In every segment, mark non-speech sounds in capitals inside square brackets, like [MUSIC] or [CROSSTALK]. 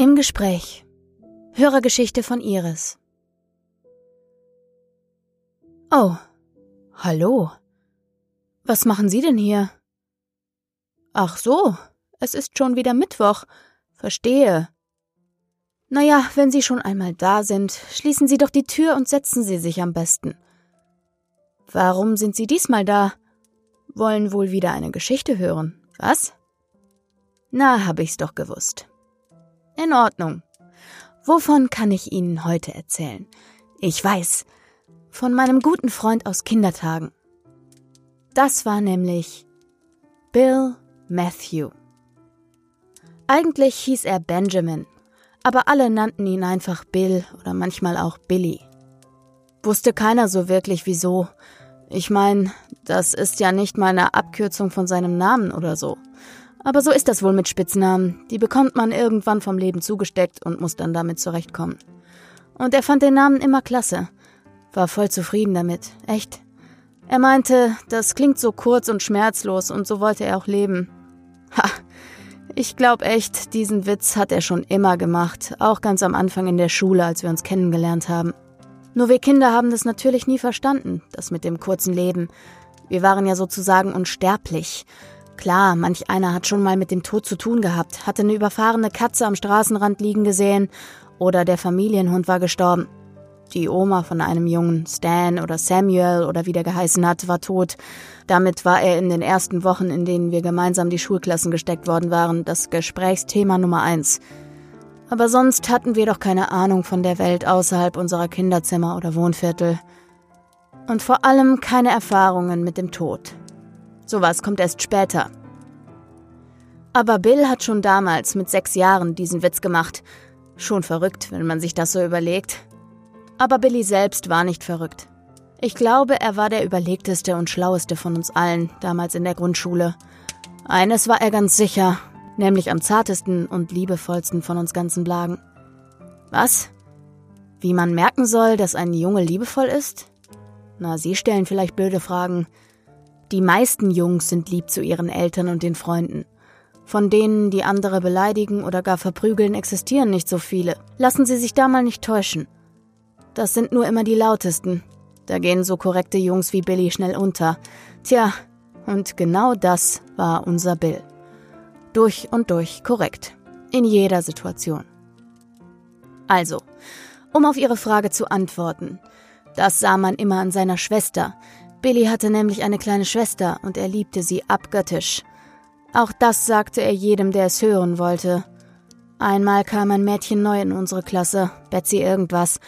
Im Gespräch. Hörergeschichte von Iris. Oh, hallo. Was machen Sie denn hier? Ach so, es ist schon wieder Mittwoch. Verstehe. Naja, wenn Sie schon einmal da sind, schließen Sie doch die Tür und setzen Sie sich am besten. Warum sind Sie diesmal da? Wollen wohl wieder eine Geschichte hören, was? Na, hab ich's doch gewusst. In Ordnung. Wovon kann ich Ihnen heute erzählen? Ich weiß. Von meinem guten Freund aus Kindertagen. Das war nämlich Bill Matthew. Eigentlich hieß er Benjamin, aber alle nannten ihn einfach Bill oder manchmal auch Billy. Wusste keiner so wirklich wieso. Ich meine, das ist ja nicht mal eine Abkürzung von seinem Namen oder so. Aber so ist das wohl mit Spitznamen. Die bekommt man irgendwann vom Leben zugesteckt und muss dann damit zurechtkommen. Und er fand den Namen immer klasse. War voll zufrieden damit. Echt. Er meinte, das klingt so kurz und schmerzlos und so wollte er auch leben. Ha. Ich glaub echt, diesen Witz hat er schon immer gemacht, auch ganz am Anfang in der Schule, als wir uns kennengelernt haben. Nur wir Kinder haben das natürlich nie verstanden, das mit dem kurzen Leben. Wir waren ja sozusagen unsterblich. Klar, manch einer hat schon mal mit dem Tod zu tun gehabt, hatte eine überfahrene Katze am Straßenrand liegen gesehen oder der Familienhund war gestorben. Die Oma von einem Jungen, Stan oder Samuel oder wie der geheißen hat, war tot. Damit war er in den ersten Wochen, in denen wir gemeinsam die Schulklassen gesteckt worden waren, das Gesprächsthema Nummer eins. Aber sonst hatten wir doch keine Ahnung von der Welt außerhalb unserer Kinderzimmer oder Wohnviertel. Und vor allem keine Erfahrungen mit dem Tod. Sowas kommt erst später. Aber Bill hat schon damals mit sechs Jahren diesen Witz gemacht. Schon verrückt, wenn man sich das so überlegt. Aber Billy selbst war nicht verrückt. Ich glaube, er war der überlegteste und schlaueste von uns allen, damals in der Grundschule. Eines war er ganz sicher, nämlich am zartesten und liebevollsten von uns ganzen Blagen. Was? Wie man merken soll, dass ein Junge liebevoll ist? Na, Sie stellen vielleicht blöde Fragen. Die meisten Jungs sind lieb zu ihren Eltern und den Freunden. Von denen, die andere beleidigen oder gar verprügeln, existieren nicht so viele. Lassen Sie sich da mal nicht täuschen. Das sind nur immer die lautesten. Da gehen so korrekte Jungs wie Billy schnell unter. Tja, und genau das war unser Bill. Durch und durch korrekt. In jeder Situation. Also, um auf Ihre Frage zu antworten. Das sah man immer an seiner Schwester, Billy hatte nämlich eine kleine Schwester und er liebte sie abgöttisch. Auch das sagte er jedem, der es hören wollte. Einmal kam ein Mädchen neu in unsere Klasse, Betsy irgendwas.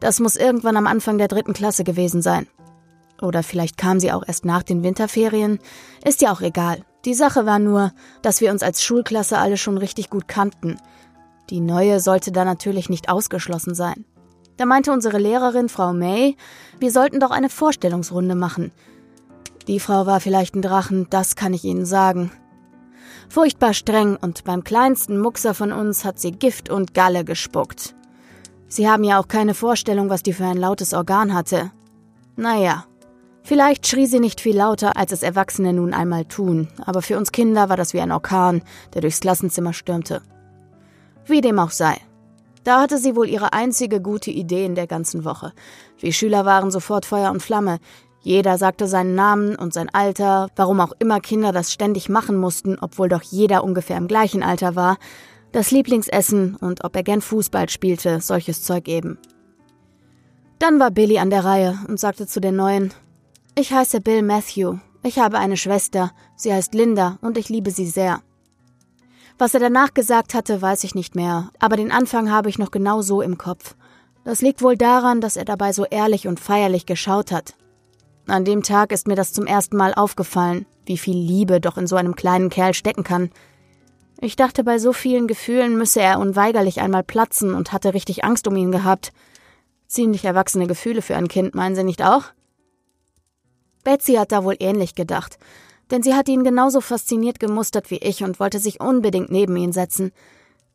Das muss irgendwann am Anfang der dritten Klasse gewesen sein. Oder vielleicht kam sie auch erst nach den Winterferien. Ist ja auch egal. Die Sache war nur, dass wir uns als Schulklasse alle schon richtig gut kannten. Die neue sollte da natürlich nicht ausgeschlossen sein. Da meinte unsere Lehrerin, Frau May, wir sollten doch eine Vorstellungsrunde machen. Die Frau war vielleicht ein Drachen, das kann ich Ihnen sagen. Furchtbar streng und beim kleinsten Muxer von uns hat sie Gift und Galle gespuckt. Sie haben ja auch keine Vorstellung, was die für ein lautes Organ hatte. Naja, vielleicht schrie sie nicht viel lauter, als es Erwachsene nun einmal tun, aber für uns Kinder war das wie ein Orkan, der durchs Klassenzimmer stürmte. Wie dem auch sei. Da hatte sie wohl ihre einzige gute Idee in der ganzen Woche. Wir Schüler waren sofort Feuer und Flamme. Jeder sagte seinen Namen und sein Alter, warum auch immer Kinder das ständig machen mussten, obwohl doch jeder ungefähr im gleichen Alter war, das Lieblingsessen und ob er gern Fußball spielte, solches Zeug eben. Dann war Billy an der Reihe und sagte zu den Neuen, ich heiße Bill Matthew, ich habe eine Schwester, sie heißt Linda und ich liebe sie sehr. Was er danach gesagt hatte, weiß ich nicht mehr, aber den Anfang habe ich noch genau so im Kopf. Das liegt wohl daran, dass er dabei so ehrlich und feierlich geschaut hat. An dem Tag ist mir das zum ersten Mal aufgefallen, wie viel Liebe doch in so einem kleinen Kerl stecken kann. Ich dachte, bei so vielen Gefühlen müsse er unweigerlich einmal platzen und hatte richtig Angst um ihn gehabt. Ziemlich erwachsene Gefühle für ein Kind, meinen Sie nicht auch? Betsy hat da wohl ähnlich gedacht denn sie hat ihn genauso fasziniert gemustert wie ich und wollte sich unbedingt neben ihn setzen.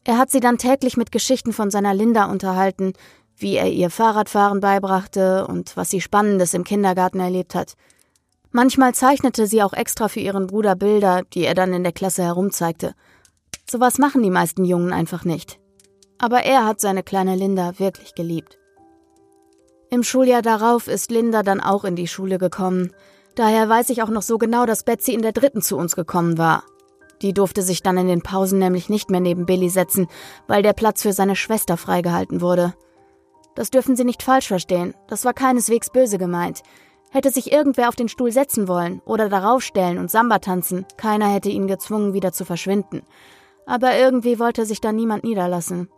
Er hat sie dann täglich mit Geschichten von seiner Linda unterhalten, wie er ihr Fahrradfahren beibrachte und was sie Spannendes im Kindergarten erlebt hat. Manchmal zeichnete sie auch extra für ihren Bruder Bilder, die er dann in der Klasse herumzeigte. Sowas machen die meisten Jungen einfach nicht. Aber er hat seine kleine Linda wirklich geliebt. Im Schuljahr darauf ist Linda dann auch in die Schule gekommen. Daher weiß ich auch noch so genau, dass Betsy in der dritten zu uns gekommen war. Die durfte sich dann in den Pausen nämlich nicht mehr neben Billy setzen, weil der Platz für seine Schwester freigehalten wurde. Das dürfen Sie nicht falsch verstehen. Das war keineswegs böse gemeint. Hätte sich irgendwer auf den Stuhl setzen wollen oder darauf stellen und Samba tanzen, keiner hätte ihn gezwungen, wieder zu verschwinden. Aber irgendwie wollte sich da niemand niederlassen.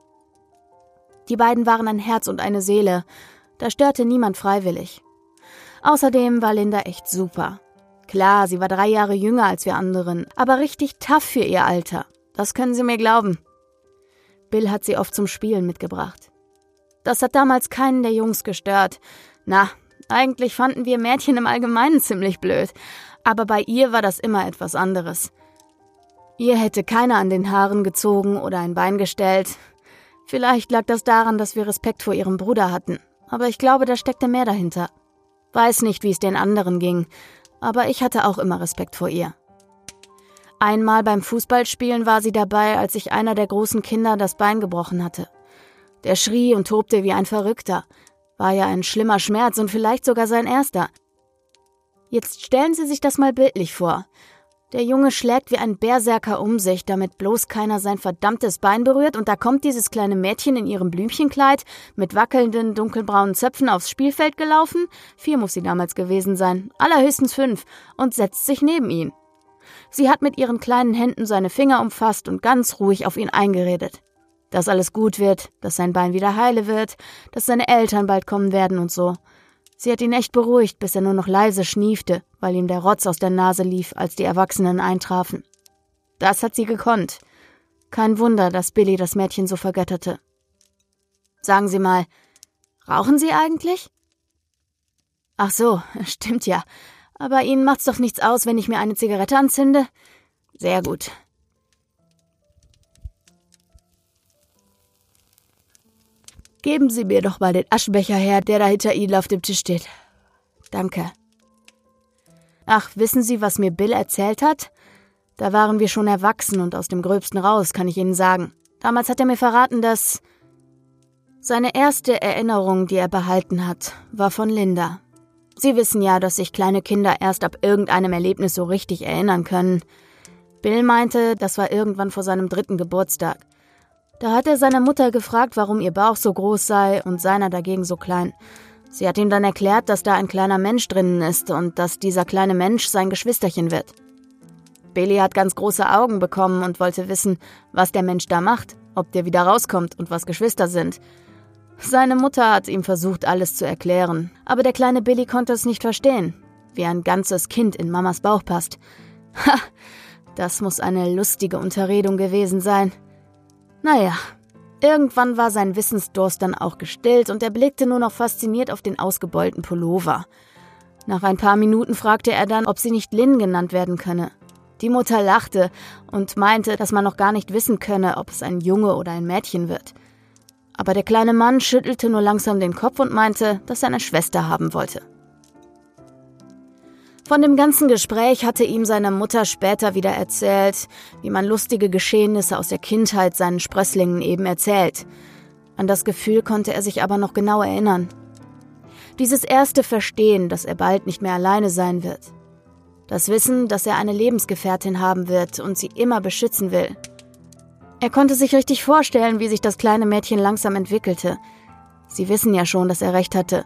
Die beiden waren ein Herz und eine Seele. Da störte niemand freiwillig. Außerdem war Linda echt super. Klar, sie war drei Jahre jünger als wir anderen, aber richtig tough für ihr Alter. Das können Sie mir glauben. Bill hat sie oft zum Spielen mitgebracht. Das hat damals keinen der Jungs gestört. Na, eigentlich fanden wir Mädchen im Allgemeinen ziemlich blöd, aber bei ihr war das immer etwas anderes. Ihr hätte keiner an den Haaren gezogen oder ein Bein gestellt. Vielleicht lag das daran, dass wir Respekt vor ihrem Bruder hatten, aber ich glaube, da steckte mehr dahinter. Weiß nicht, wie es den anderen ging, aber ich hatte auch immer Respekt vor ihr. Einmal beim Fußballspielen war sie dabei, als sich einer der großen Kinder das Bein gebrochen hatte. Der schrie und tobte wie ein Verrückter. War ja ein schlimmer Schmerz und vielleicht sogar sein erster. Jetzt stellen Sie sich das mal bildlich vor. Der Junge schlägt wie ein Berserker um sich, damit bloß keiner sein verdammtes Bein berührt, und da kommt dieses kleine Mädchen in ihrem Blümchenkleid mit wackelnden dunkelbraunen Zöpfen aufs Spielfeld gelaufen, vier muss sie damals gewesen sein, allerhöchstens fünf, und setzt sich neben ihn. Sie hat mit ihren kleinen Händen seine Finger umfasst und ganz ruhig auf ihn eingeredet. Dass alles gut wird, dass sein Bein wieder heile wird, dass seine Eltern bald kommen werden und so. Sie hat ihn echt beruhigt, bis er nur noch leise schniefte, weil ihm der Rotz aus der Nase lief, als die Erwachsenen eintrafen. Das hat sie gekonnt. Kein Wunder, dass Billy das Mädchen so vergötterte. Sagen Sie mal, rauchen Sie eigentlich? Ach so, [LAUGHS] stimmt ja. Aber Ihnen macht's doch nichts aus, wenn ich mir eine Zigarette anzünde? Sehr gut. Geben Sie mir doch mal den Aschenbecher her, der da hinter Ihnen auf dem Tisch steht. Danke. Ach, wissen Sie, was mir Bill erzählt hat? Da waren wir schon erwachsen und aus dem Gröbsten raus, kann ich Ihnen sagen. Damals hat er mir verraten, dass seine erste Erinnerung, die er behalten hat, war von Linda. Sie wissen ja, dass sich kleine Kinder erst ab irgendeinem Erlebnis so richtig erinnern können. Bill meinte, das war irgendwann vor seinem dritten Geburtstag. Da hat er seine Mutter gefragt, warum ihr Bauch so groß sei und seiner dagegen so klein. Sie hat ihm dann erklärt, dass da ein kleiner Mensch drinnen ist und dass dieser kleine Mensch sein Geschwisterchen wird. Billy hat ganz große Augen bekommen und wollte wissen, was der Mensch da macht, ob der wieder rauskommt und was Geschwister sind. Seine Mutter hat ihm versucht, alles zu erklären, aber der kleine Billy konnte es nicht verstehen, wie ein ganzes Kind in Mamas Bauch passt. Ha, das muss eine lustige Unterredung gewesen sein. Naja, irgendwann war sein Wissensdurst dann auch gestillt und er blickte nur noch fasziniert auf den ausgebeulten Pullover. Nach ein paar Minuten fragte er dann, ob sie nicht Lynn genannt werden könne. Die Mutter lachte und meinte, dass man noch gar nicht wissen könne, ob es ein Junge oder ein Mädchen wird. Aber der kleine Mann schüttelte nur langsam den Kopf und meinte, dass er eine Schwester haben wollte. Von dem ganzen Gespräch hatte ihm seine Mutter später wieder erzählt, wie man lustige Geschehnisse aus der Kindheit seinen Sprösslingen eben erzählt. An das Gefühl konnte er sich aber noch genau erinnern. Dieses erste Verstehen, dass er bald nicht mehr alleine sein wird. Das Wissen, dass er eine Lebensgefährtin haben wird und sie immer beschützen will. Er konnte sich richtig vorstellen, wie sich das kleine Mädchen langsam entwickelte. Sie wissen ja schon, dass er recht hatte.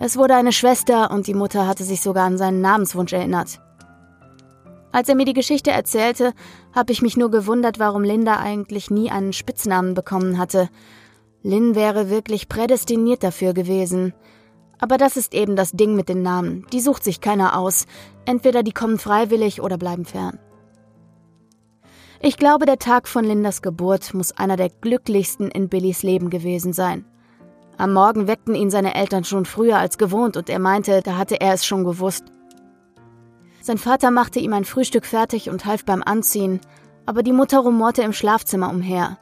Es wurde eine Schwester und die Mutter hatte sich sogar an seinen Namenswunsch erinnert. Als er mir die Geschichte erzählte, habe ich mich nur gewundert, warum Linda eigentlich nie einen Spitznamen bekommen hatte. Lynn wäre wirklich prädestiniert dafür gewesen. Aber das ist eben das Ding mit den Namen. Die sucht sich keiner aus. Entweder die kommen freiwillig oder bleiben fern. Ich glaube, der Tag von Lindas Geburt muss einer der glücklichsten in Billys Leben gewesen sein. Am Morgen weckten ihn seine Eltern schon früher als gewohnt und er meinte, da hatte er es schon gewusst. Sein Vater machte ihm ein Frühstück fertig und half beim Anziehen, aber die Mutter rumorte im Schlafzimmer umher.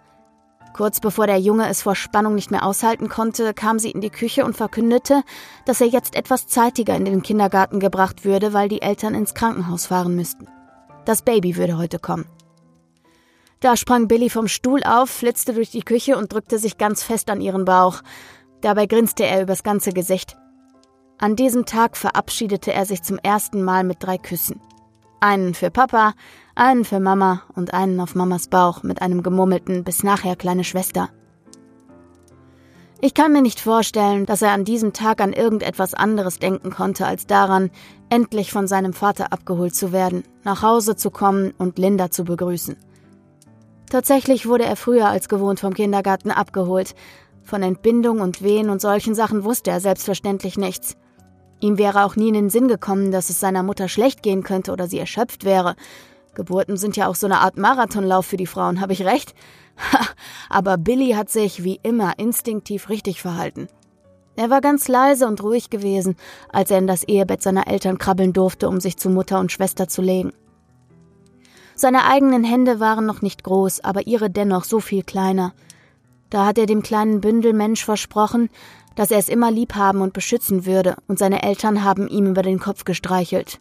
Kurz bevor der Junge es vor Spannung nicht mehr aushalten konnte, kam sie in die Küche und verkündete, dass er jetzt etwas zeitiger in den Kindergarten gebracht würde, weil die Eltern ins Krankenhaus fahren müssten. Das Baby würde heute kommen. Da sprang Billy vom Stuhl auf, flitzte durch die Küche und drückte sich ganz fest an ihren Bauch. Dabei grinste er übers ganze Gesicht. An diesem Tag verabschiedete er sich zum ersten Mal mit drei Küssen. Einen für Papa, einen für Mama und einen auf Mamas Bauch mit einem gemurmelten bis nachher kleine Schwester. Ich kann mir nicht vorstellen, dass er an diesem Tag an irgendetwas anderes denken konnte, als daran, endlich von seinem Vater abgeholt zu werden, nach Hause zu kommen und Linda zu begrüßen. Tatsächlich wurde er früher als gewohnt vom Kindergarten abgeholt. Von Entbindung und Wehen und solchen Sachen wusste er selbstverständlich nichts. Ihm wäre auch nie in den Sinn gekommen, dass es seiner Mutter schlecht gehen könnte oder sie erschöpft wäre. Geburten sind ja auch so eine Art Marathonlauf für die Frauen, habe ich recht? Ha, aber Billy hat sich wie immer instinktiv richtig verhalten. Er war ganz leise und ruhig gewesen, als er in das Ehebett seiner Eltern krabbeln durfte, um sich zu Mutter und Schwester zu legen. Seine eigenen Hände waren noch nicht groß, aber ihre dennoch so viel kleiner. Da hat er dem kleinen Bündel Mensch versprochen, dass er es immer lieb haben und beschützen würde, und seine Eltern haben ihm über den Kopf gestreichelt.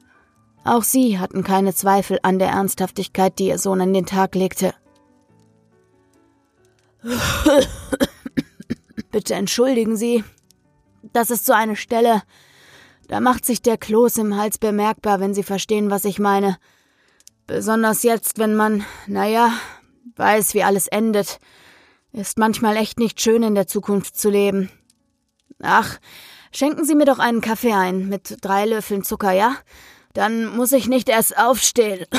Auch sie hatten keine Zweifel an der Ernsthaftigkeit, die ihr Sohn an den Tag legte. [LAUGHS] Bitte entschuldigen Sie. Das ist so eine Stelle, da macht sich der Kloß im Hals bemerkbar, wenn Sie verstehen, was ich meine. Besonders jetzt, wenn man, naja, weiß, wie alles endet. Ist manchmal echt nicht schön, in der Zukunft zu leben. Ach, schenken Sie mir doch einen Kaffee ein, mit drei Löffeln Zucker, ja? Dann muss ich nicht erst aufstehen. [COUGHS]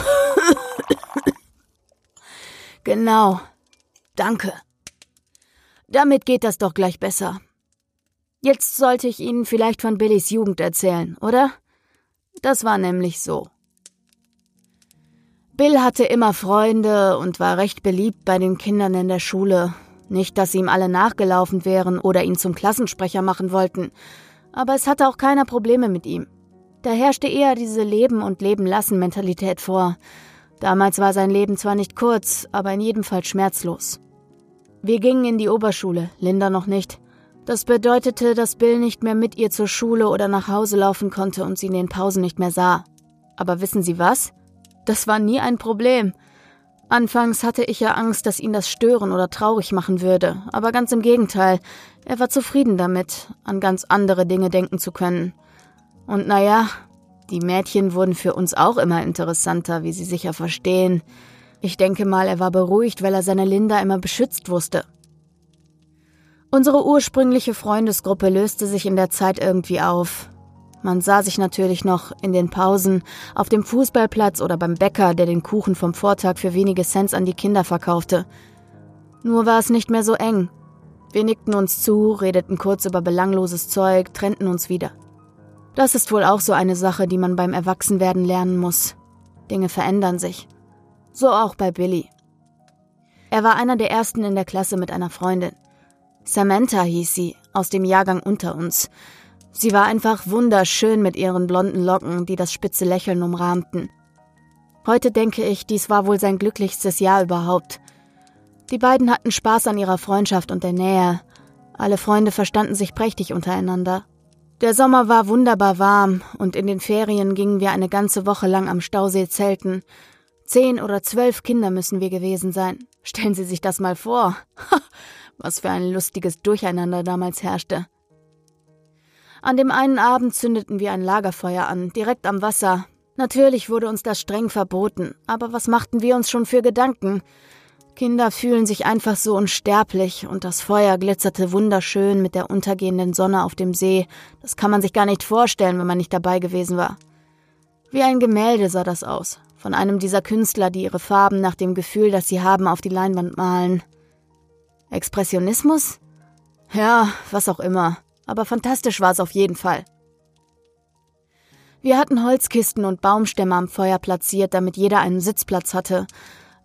genau. Danke. Damit geht das doch gleich besser. Jetzt sollte ich Ihnen vielleicht von Billys Jugend erzählen, oder? Das war nämlich so. Bill hatte immer Freunde und war recht beliebt bei den Kindern in der Schule. Nicht, dass ihm alle nachgelaufen wären oder ihn zum Klassensprecher machen wollten, aber es hatte auch keiner Probleme mit ihm. Da herrschte eher diese Leben und Leben lassen Mentalität vor. Damals war sein Leben zwar nicht kurz, aber in jedem Fall schmerzlos. Wir gingen in die Oberschule, Linda noch nicht. Das bedeutete, dass Bill nicht mehr mit ihr zur Schule oder nach Hause laufen konnte und sie in den Pausen nicht mehr sah. Aber wissen Sie was? Das war nie ein Problem. Anfangs hatte ich ja Angst, dass ihn das stören oder traurig machen würde, aber ganz im Gegenteil, er war zufrieden damit, an ganz andere Dinge denken zu können. Und naja, die Mädchen wurden für uns auch immer interessanter, wie Sie sicher verstehen. Ich denke mal, er war beruhigt, weil er seine Linda immer beschützt wusste. Unsere ursprüngliche Freundesgruppe löste sich in der Zeit irgendwie auf. Man sah sich natürlich noch in den Pausen, auf dem Fußballplatz oder beim Bäcker, der den Kuchen vom Vortag für wenige Cents an die Kinder verkaufte. Nur war es nicht mehr so eng. Wir nickten uns zu, redeten kurz über belangloses Zeug, trennten uns wieder. Das ist wohl auch so eine Sache, die man beim Erwachsenwerden lernen muss. Dinge verändern sich. So auch bei Billy. Er war einer der ersten in der Klasse mit einer Freundin. Samantha hieß sie, aus dem Jahrgang unter uns. Sie war einfach wunderschön mit ihren blonden Locken, die das spitze Lächeln umrahmten. Heute denke ich, dies war wohl sein glücklichstes Jahr überhaupt. Die beiden hatten Spaß an ihrer Freundschaft und der Nähe. Alle Freunde verstanden sich prächtig untereinander. Der Sommer war wunderbar warm und in den Ferien gingen wir eine ganze Woche lang am Stausee zelten. Zehn oder zwölf Kinder müssen wir gewesen sein. Stellen Sie sich das mal vor. [LAUGHS] Was für ein lustiges Durcheinander damals herrschte. An dem einen Abend zündeten wir ein Lagerfeuer an, direkt am Wasser. Natürlich wurde uns das streng verboten, aber was machten wir uns schon für Gedanken? Kinder fühlen sich einfach so unsterblich, und das Feuer glitzerte wunderschön mit der untergehenden Sonne auf dem See. Das kann man sich gar nicht vorstellen, wenn man nicht dabei gewesen war. Wie ein Gemälde sah das aus, von einem dieser Künstler, die ihre Farben nach dem Gefühl, das sie haben, auf die Leinwand malen. Expressionismus? Ja, was auch immer aber fantastisch war es auf jeden Fall. Wir hatten Holzkisten und Baumstämme am Feuer platziert, damit jeder einen Sitzplatz hatte.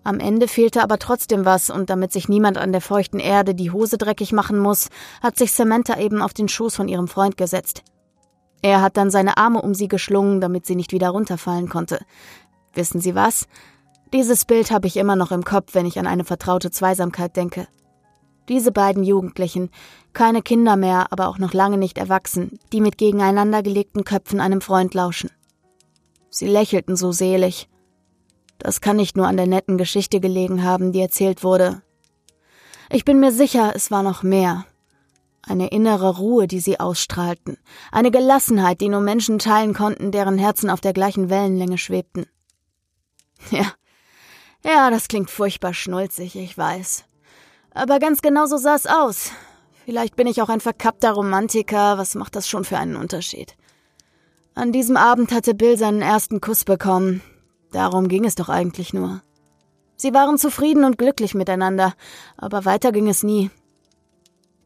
Am Ende fehlte aber trotzdem was, und damit sich niemand an der feuchten Erde die Hose dreckig machen muss, hat sich Samantha eben auf den Schoß von ihrem Freund gesetzt. Er hat dann seine Arme um sie geschlungen, damit sie nicht wieder runterfallen konnte. Wissen Sie was? Dieses Bild habe ich immer noch im Kopf, wenn ich an eine vertraute Zweisamkeit denke. Diese beiden Jugendlichen, keine Kinder mehr, aber auch noch lange nicht erwachsen, die mit gegeneinander gelegten Köpfen einem Freund lauschen. Sie lächelten so selig. Das kann nicht nur an der netten Geschichte gelegen haben, die erzählt wurde. Ich bin mir sicher, es war noch mehr. Eine innere Ruhe, die sie ausstrahlten, eine Gelassenheit, die nur Menschen teilen konnten, deren Herzen auf der gleichen Wellenlänge schwebten. Ja, ja, das klingt furchtbar schnulzig, ich weiß. Aber ganz genau so sah es aus. Vielleicht bin ich auch ein verkappter Romantiker, was macht das schon für einen Unterschied? An diesem Abend hatte Bill seinen ersten Kuss bekommen. Darum ging es doch eigentlich nur. Sie waren zufrieden und glücklich miteinander, aber weiter ging es nie.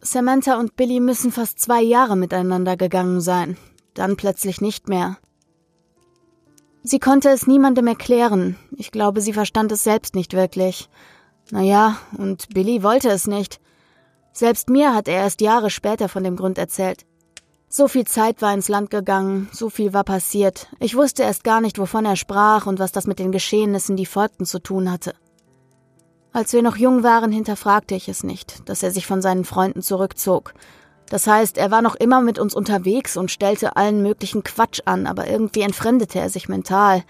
Samantha und Billy müssen fast zwei Jahre miteinander gegangen sein, dann plötzlich nicht mehr. Sie konnte es niemandem erklären. Ich glaube, sie verstand es selbst nicht wirklich. Naja, und Billy wollte es nicht. Selbst mir hat er erst Jahre später von dem Grund erzählt. So viel Zeit war ins Land gegangen, so viel war passiert. Ich wusste erst gar nicht, wovon er sprach und was das mit den Geschehnissen, die folgten, zu tun hatte. Als wir noch jung waren, hinterfragte ich es nicht, dass er sich von seinen Freunden zurückzog. Das heißt, er war noch immer mit uns unterwegs und stellte allen möglichen Quatsch an, aber irgendwie entfremdete er sich mental.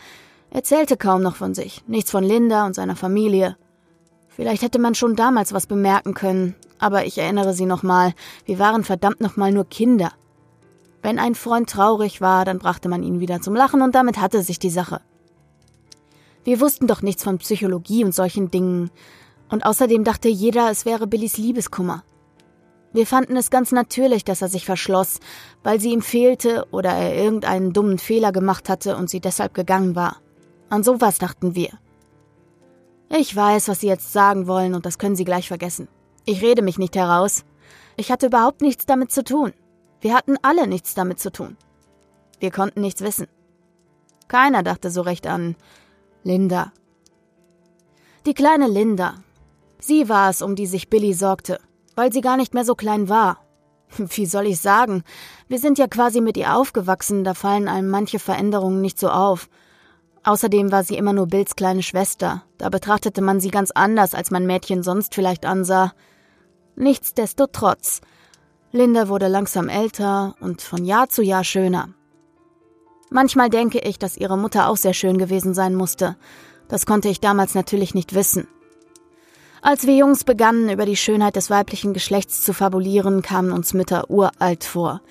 Erzählte kaum noch von sich, nichts von Linda und seiner Familie. Vielleicht hätte man schon damals was bemerken können, aber ich erinnere Sie nochmal, wir waren verdammt nochmal nur Kinder. Wenn ein Freund traurig war, dann brachte man ihn wieder zum Lachen und damit hatte sich die Sache. Wir wussten doch nichts von Psychologie und solchen Dingen. Und außerdem dachte jeder, es wäre Billys Liebeskummer. Wir fanden es ganz natürlich, dass er sich verschloss, weil sie ihm fehlte oder er irgendeinen dummen Fehler gemacht hatte und sie deshalb gegangen war. An sowas dachten wir. Ich weiß, was Sie jetzt sagen wollen, und das können Sie gleich vergessen. Ich rede mich nicht heraus. Ich hatte überhaupt nichts damit zu tun. Wir hatten alle nichts damit zu tun. Wir konnten nichts wissen. Keiner dachte so recht an Linda. Die kleine Linda. Sie war es, um die sich Billy sorgte weil sie gar nicht mehr so klein war. [LAUGHS] Wie soll ich sagen? Wir sind ja quasi mit ihr aufgewachsen, da fallen einem manche Veränderungen nicht so auf. Außerdem war sie immer nur Bills kleine Schwester, da betrachtete man sie ganz anders, als man Mädchen sonst vielleicht ansah. Nichtsdestotrotz, Linda wurde langsam älter und von Jahr zu Jahr schöner. Manchmal denke ich, dass ihre Mutter auch sehr schön gewesen sein musste. Das konnte ich damals natürlich nicht wissen. Als wir Jungs begannen, über die Schönheit des weiblichen Geschlechts zu fabulieren, kamen uns Mütter uralt vor.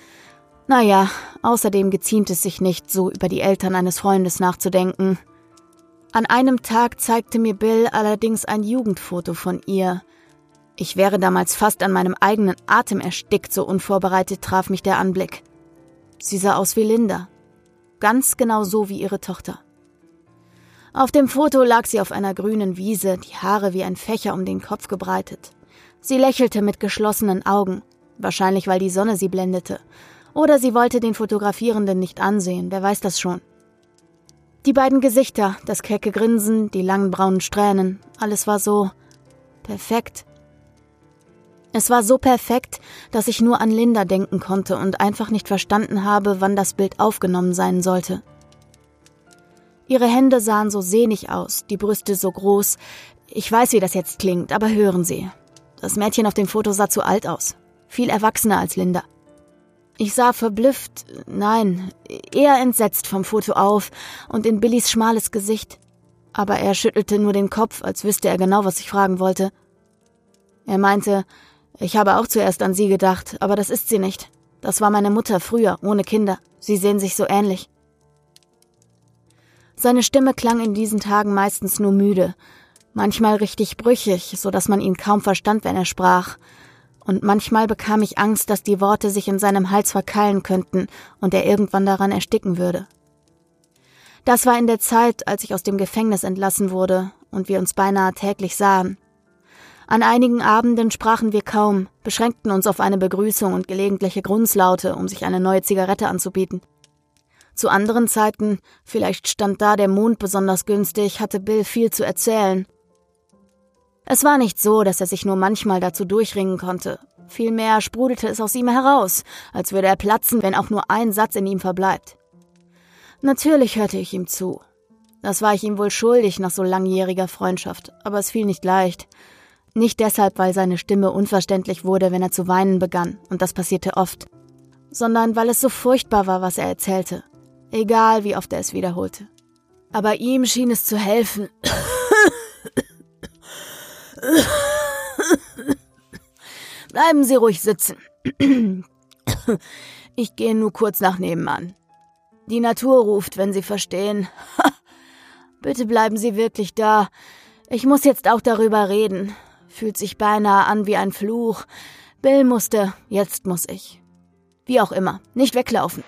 Naja, außerdem geziemt es sich nicht, so über die Eltern eines Freundes nachzudenken. An einem Tag zeigte mir Bill allerdings ein Jugendfoto von ihr. Ich wäre damals fast an meinem eigenen Atem erstickt, so unvorbereitet traf mich der Anblick. Sie sah aus wie Linda. Ganz genau so wie ihre Tochter. Auf dem Foto lag sie auf einer grünen Wiese, die Haare wie ein Fächer um den Kopf gebreitet. Sie lächelte mit geschlossenen Augen, wahrscheinlich weil die Sonne sie blendete. Oder sie wollte den Fotografierenden nicht ansehen, wer weiß das schon. Die beiden Gesichter, das kecke Grinsen, die langen braunen Strähnen, alles war so perfekt. Es war so perfekt, dass ich nur an Linda denken konnte und einfach nicht verstanden habe, wann das Bild aufgenommen sein sollte. Ihre Hände sahen so sehnig aus, die Brüste so groß. Ich weiß, wie das jetzt klingt, aber hören Sie. Das Mädchen auf dem Foto sah zu alt aus. Viel erwachsener als Linda. Ich sah verblüfft, nein, eher entsetzt vom Foto auf und in Billys schmales Gesicht. Aber er schüttelte nur den Kopf, als wüsste er genau, was ich fragen wollte. Er meinte, ich habe auch zuerst an Sie gedacht, aber das ist sie nicht. Das war meine Mutter früher, ohne Kinder. Sie sehen sich so ähnlich. Seine Stimme klang in diesen Tagen meistens nur müde, manchmal richtig brüchig, so dass man ihn kaum verstand, wenn er sprach. Und manchmal bekam ich Angst, dass die Worte sich in seinem Hals verkeilen könnten und er irgendwann daran ersticken würde. Das war in der Zeit, als ich aus dem Gefängnis entlassen wurde und wir uns beinahe täglich sahen. An einigen Abenden sprachen wir kaum, beschränkten uns auf eine Begrüßung und gelegentliche Grunzlaute, um sich eine neue Zigarette anzubieten. Zu anderen Zeiten, vielleicht stand da der Mond besonders günstig, hatte Bill viel zu erzählen. Es war nicht so, dass er sich nur manchmal dazu durchringen konnte. Vielmehr sprudelte es aus ihm heraus, als würde er platzen, wenn auch nur ein Satz in ihm verbleibt. Natürlich hörte ich ihm zu. Das war ich ihm wohl schuldig nach so langjähriger Freundschaft, aber es fiel nicht leicht. Nicht deshalb, weil seine Stimme unverständlich wurde, wenn er zu weinen begann, und das passierte oft, sondern weil es so furchtbar war, was er erzählte egal wie oft er es wiederholte. Aber ihm schien es zu helfen. [LAUGHS] Bleiben Sie ruhig sitzen. [CLEARS THROAT] Ich gehe nur kurz nach nebenan. Die Natur ruft, wenn Sie verstehen. [LAUGHS] Bitte bleiben Sie wirklich da. Ich muss jetzt auch darüber reden. Fühlt sich beinahe an wie ein Fluch. Bill musste, jetzt muss ich. Wie auch immer, nicht weglaufen.